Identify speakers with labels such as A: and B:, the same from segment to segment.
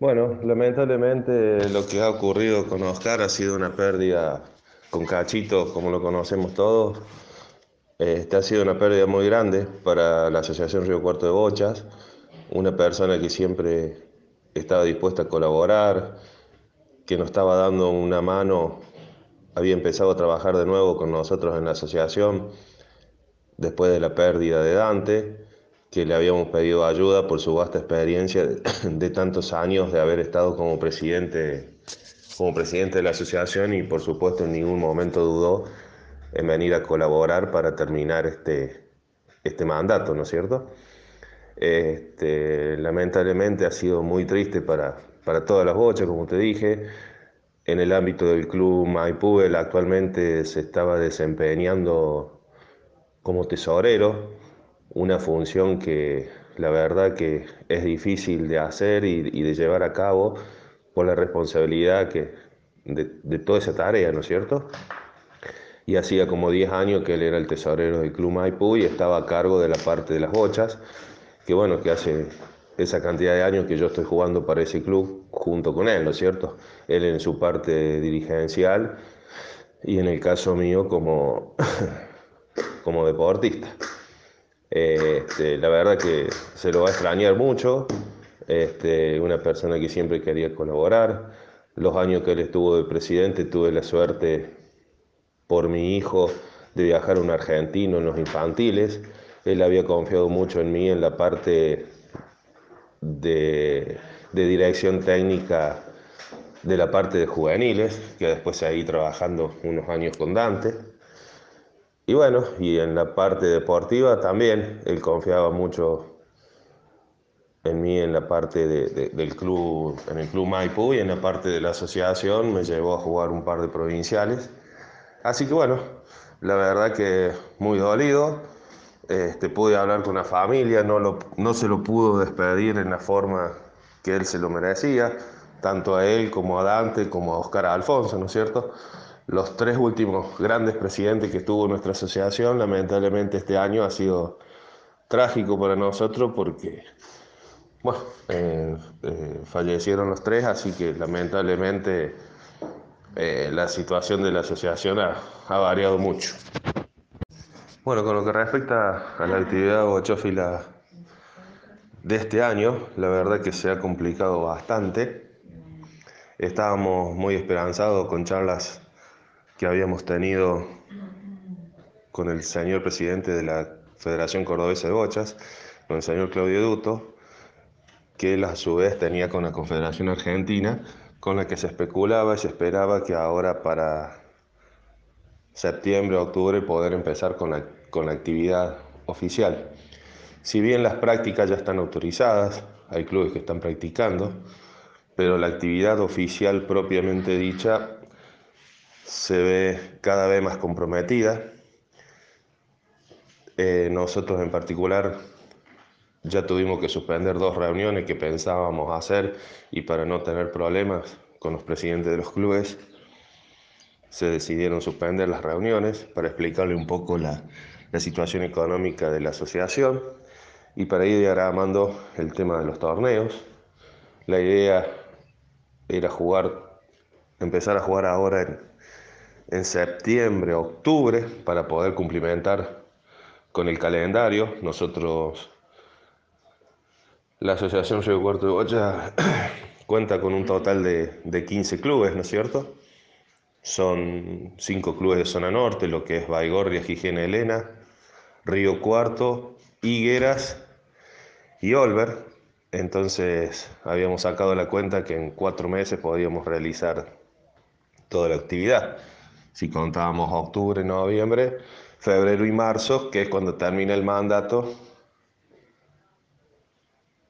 A: Bueno, lamentablemente lo que ha ocurrido con Oscar ha sido una pérdida con Cachito, como lo conocemos todos. Este ha sido una pérdida muy grande para la Asociación Río Cuarto de Bochas, una persona que siempre estaba dispuesta a colaborar, que nos estaba dando una mano, había empezado a trabajar de nuevo con nosotros en la asociación después de la pérdida de Dante que le habíamos pedido ayuda por su vasta experiencia de, tantos años de haber estado como presidente, como presidente de la asociación y por supuesto en ningún momento dudó en venir a colaborar para terminar este, este mandato, ¿no es cierto? Este, lamentablemente ha sido muy triste para, para todas las bochas, como te dije. En el ámbito del club Maipú, él actualmente se estaba desempeñando como tesorero una función que la verdad que es difícil de hacer y, de llevar a cabo por la responsabilidad que, de, toda esa tarea, ¿no es cierto? Y hacía como 10 años que él era el tesorero del Club Maipú y estaba a cargo de la parte de las bochas, que bueno, que hace esa cantidad de años que yo estoy jugando para ese club junto con él, ¿no es cierto? Él en su parte dirigencial y en el caso mío como, como deportista. Este, la verdad que se lo va a extrañar mucho. Este, una persona que siempre quería colaborar. Los años que él estuvo de presidente tuve la suerte por mi hijo de viajar a un argentino en los infantiles. Él había confiado mucho en mí en la parte de, de dirección técnica de la parte de juveniles, que después seguí trabajando unos años con Dante. Y bueno, y en la parte deportiva también, él confiaba mucho en mí en la parte del club, en el club Maipú y en la parte de la asociación me llevó a jugar un par de provinciales. Así que bueno, la verdad que muy dolido. Este, pude hablar con la familia, no, lo, no se lo pudo despedir en la forma que él se lo merecía, tanto a él como a Dante, como a Oscar Alfonso, ¿no es cierto? Los tres últimos grandes presidentes que tuvo nuestra asociación, lamentablemente este año ha sido trágico para nosotros porque, bueno, eh, eh, fallecieron los tres, así que lamentablemente eh, la situación de la asociación ha, variado mucho. Bueno, con lo que respecta a la actividad bochófila de este año, la verdad que se ha complicado bastante. Estábamos muy esperanzados con charlas que habíamos tenido con el señor presidente de la Federación Cordobesa de Bochas, con el señor Claudio Duto, que a su vez tenía con la Confederación Argentina, con la que se especulaba y se esperaba que ahora para septiembre, octubre, poder empezar con la, con la actividad oficial. Si bien las prácticas ya están autorizadas, hay clubes que están practicando, pero la actividad oficial propiamente dicha se ve cada vez más comprometida. Eh, nosotros en particular ya tuvimos que suspender dos reuniones que pensábamos hacer y para no tener problemas con los presidentes de los clubes se decidieron suspender las reuniones para explicarle un poco la, la situación económica de la asociación y para ir diagramando el tema de los torneos. La idea era jugar, empezar a jugar ahora en, en septiembre, octubre, para poder cumplimentar con el calendario. Nosotros, la Asociación Río Cuarto de Bocha cuenta con un total de, de 15 clubes, ¿no es cierto? Son cinco clubes de zona norte, lo que es Baigorria, Higiene Elena, Río Cuarto, Higueras y Olver. Entonces habíamos sacado la cuenta que en cuatro meses podíamos realizar toda la actividad si contábamos octubre, noviembre, febrero y marzo, que es cuando termina el mandato,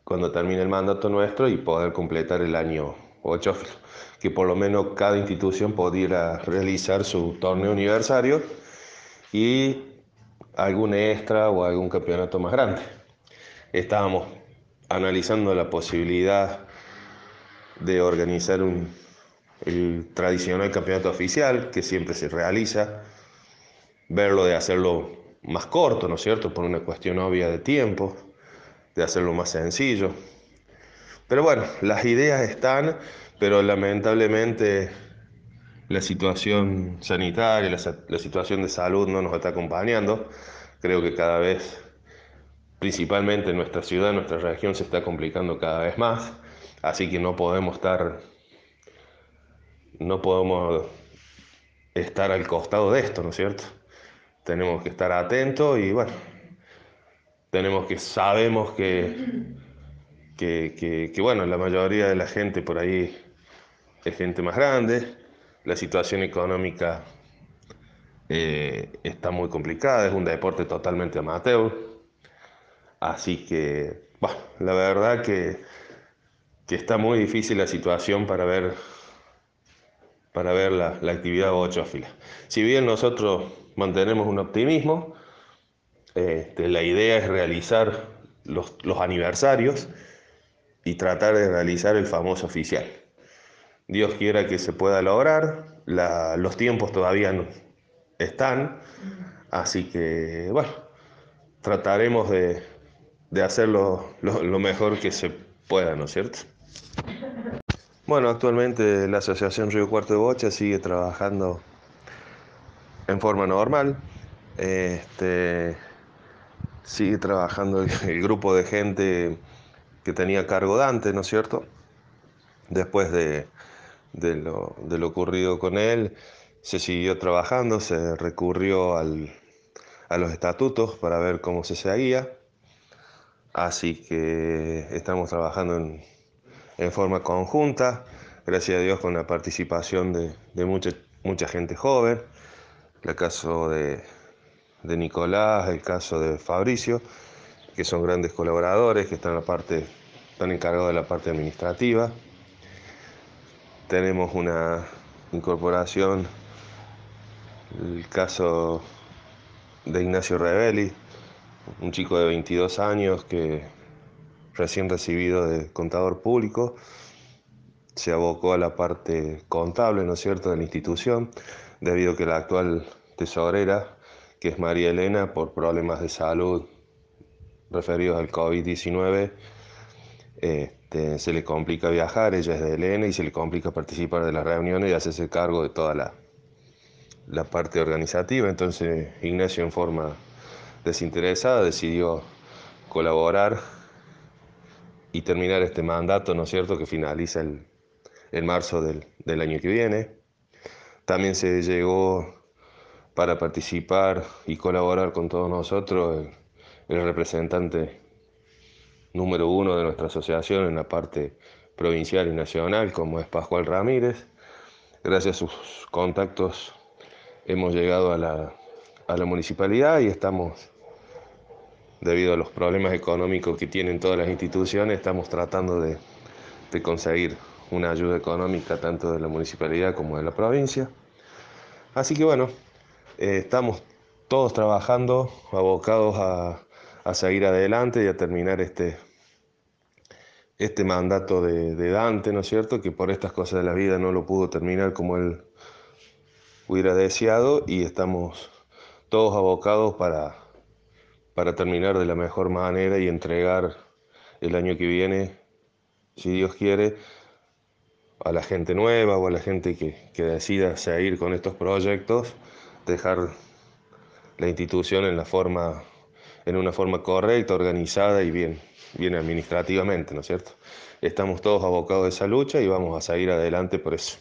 A: cuando termina el mandato nuestro y poder completar el año 8, que por lo menos cada institución pudiera realizar su torneo aniversario y algún extra o algún campeonato más grande. Estábamos analizando la posibilidad de organizar un, el tradicional campeonato oficial que siempre se realiza, verlo de hacerlo más corto, ¿no es cierto? Por una cuestión obvia de tiempo, de hacerlo más sencillo. Pero bueno, las ideas están, pero lamentablemente la situación sanitaria, la, situación de salud no nos está acompañando. Creo que cada vez, principalmente en nuestra ciudad, en nuestra región, se está complicando cada vez más. Así que no podemos estar, no podemos estar al costado de esto, ¿no es cierto? Tenemos que estar atentos y bueno, tenemos que, sabemos que, que, bueno, la mayoría de la gente por ahí es gente más grande, la situación económica eh, está muy complicada, es un deporte totalmente amateur, así que, bueno, la verdad que, que está muy difícil la situación para ver para ver la, la actividad bochófila. Si bien nosotros mantenemos un optimismo, este, la idea es realizar los, aniversarios y tratar de realizar el famoso oficial. Dios quiera que se pueda lograr, los tiempos todavía no están, así que bueno, trataremos de, de hacerlo lo, lo mejor que se pueda, ¿no es cierto? Bueno, actualmente la Asociación Río Cuarto de Bocha sigue trabajando en forma normal. Este, sigue trabajando el, grupo de gente que tenía cargo Dante, ¿no es cierto? Después de, lo, ocurrido con él, se siguió trabajando, se recurrió a los estatutos para ver cómo se seguía. Así que estamos trabajando en, en forma conjunta, gracias a Dios con la participación de, mucha, mucha gente joven, el caso de, Nicolás, el caso de Fabricio, que son grandes colaboradores, que están, la parte, están encargados de la parte administrativa. Tenemos una incorporación, el caso de Ignacio Rebelli, un chico de 22 años que recién recibido de contador público, se abocó a la parte contable, ¿no es cierto?, de la institución, debido a que la actual tesorera, que es María Elena, por problemas de salud referidos al COVID-19, este, se le complica viajar, ella es de Elena, y se le complica participar de las reuniones y hacerse cargo de toda la, la parte organizativa. Entonces Ignacio en forma desinteresada decidió colaborar y terminar este mandato, ¿no es cierto?, que finaliza el, en marzo del, del, año que viene. También se llegó para participar y colaborar con todos nosotros el, el representante número uno de nuestra asociación en la parte provincial y nacional, como es Pascual Ramírez. Gracias a sus contactos hemos llegado a la, a la municipalidad y estamos debido a los problemas económicos que tienen todas las instituciones, estamos tratando de, conseguir una ayuda económica tanto de la municipalidad como de la provincia. Así que bueno, eh, estamos todos trabajando, abocados a, seguir adelante y a terminar este, este mandato de, de, Dante, ¿no es cierto? Que por estas cosas de la vida no lo pudo terminar como él hubiera deseado y estamos todos abocados para para terminar de la mejor manera y entregar el año que viene, si Dios quiere, a la gente nueva o a la gente que, decida seguir con estos proyectos, dejar la institución en, forma, una forma correcta, organizada y bien, bien administrativamente, ¿no es cierto? Estamos todos abocados a esa lucha y vamos a seguir adelante por eso.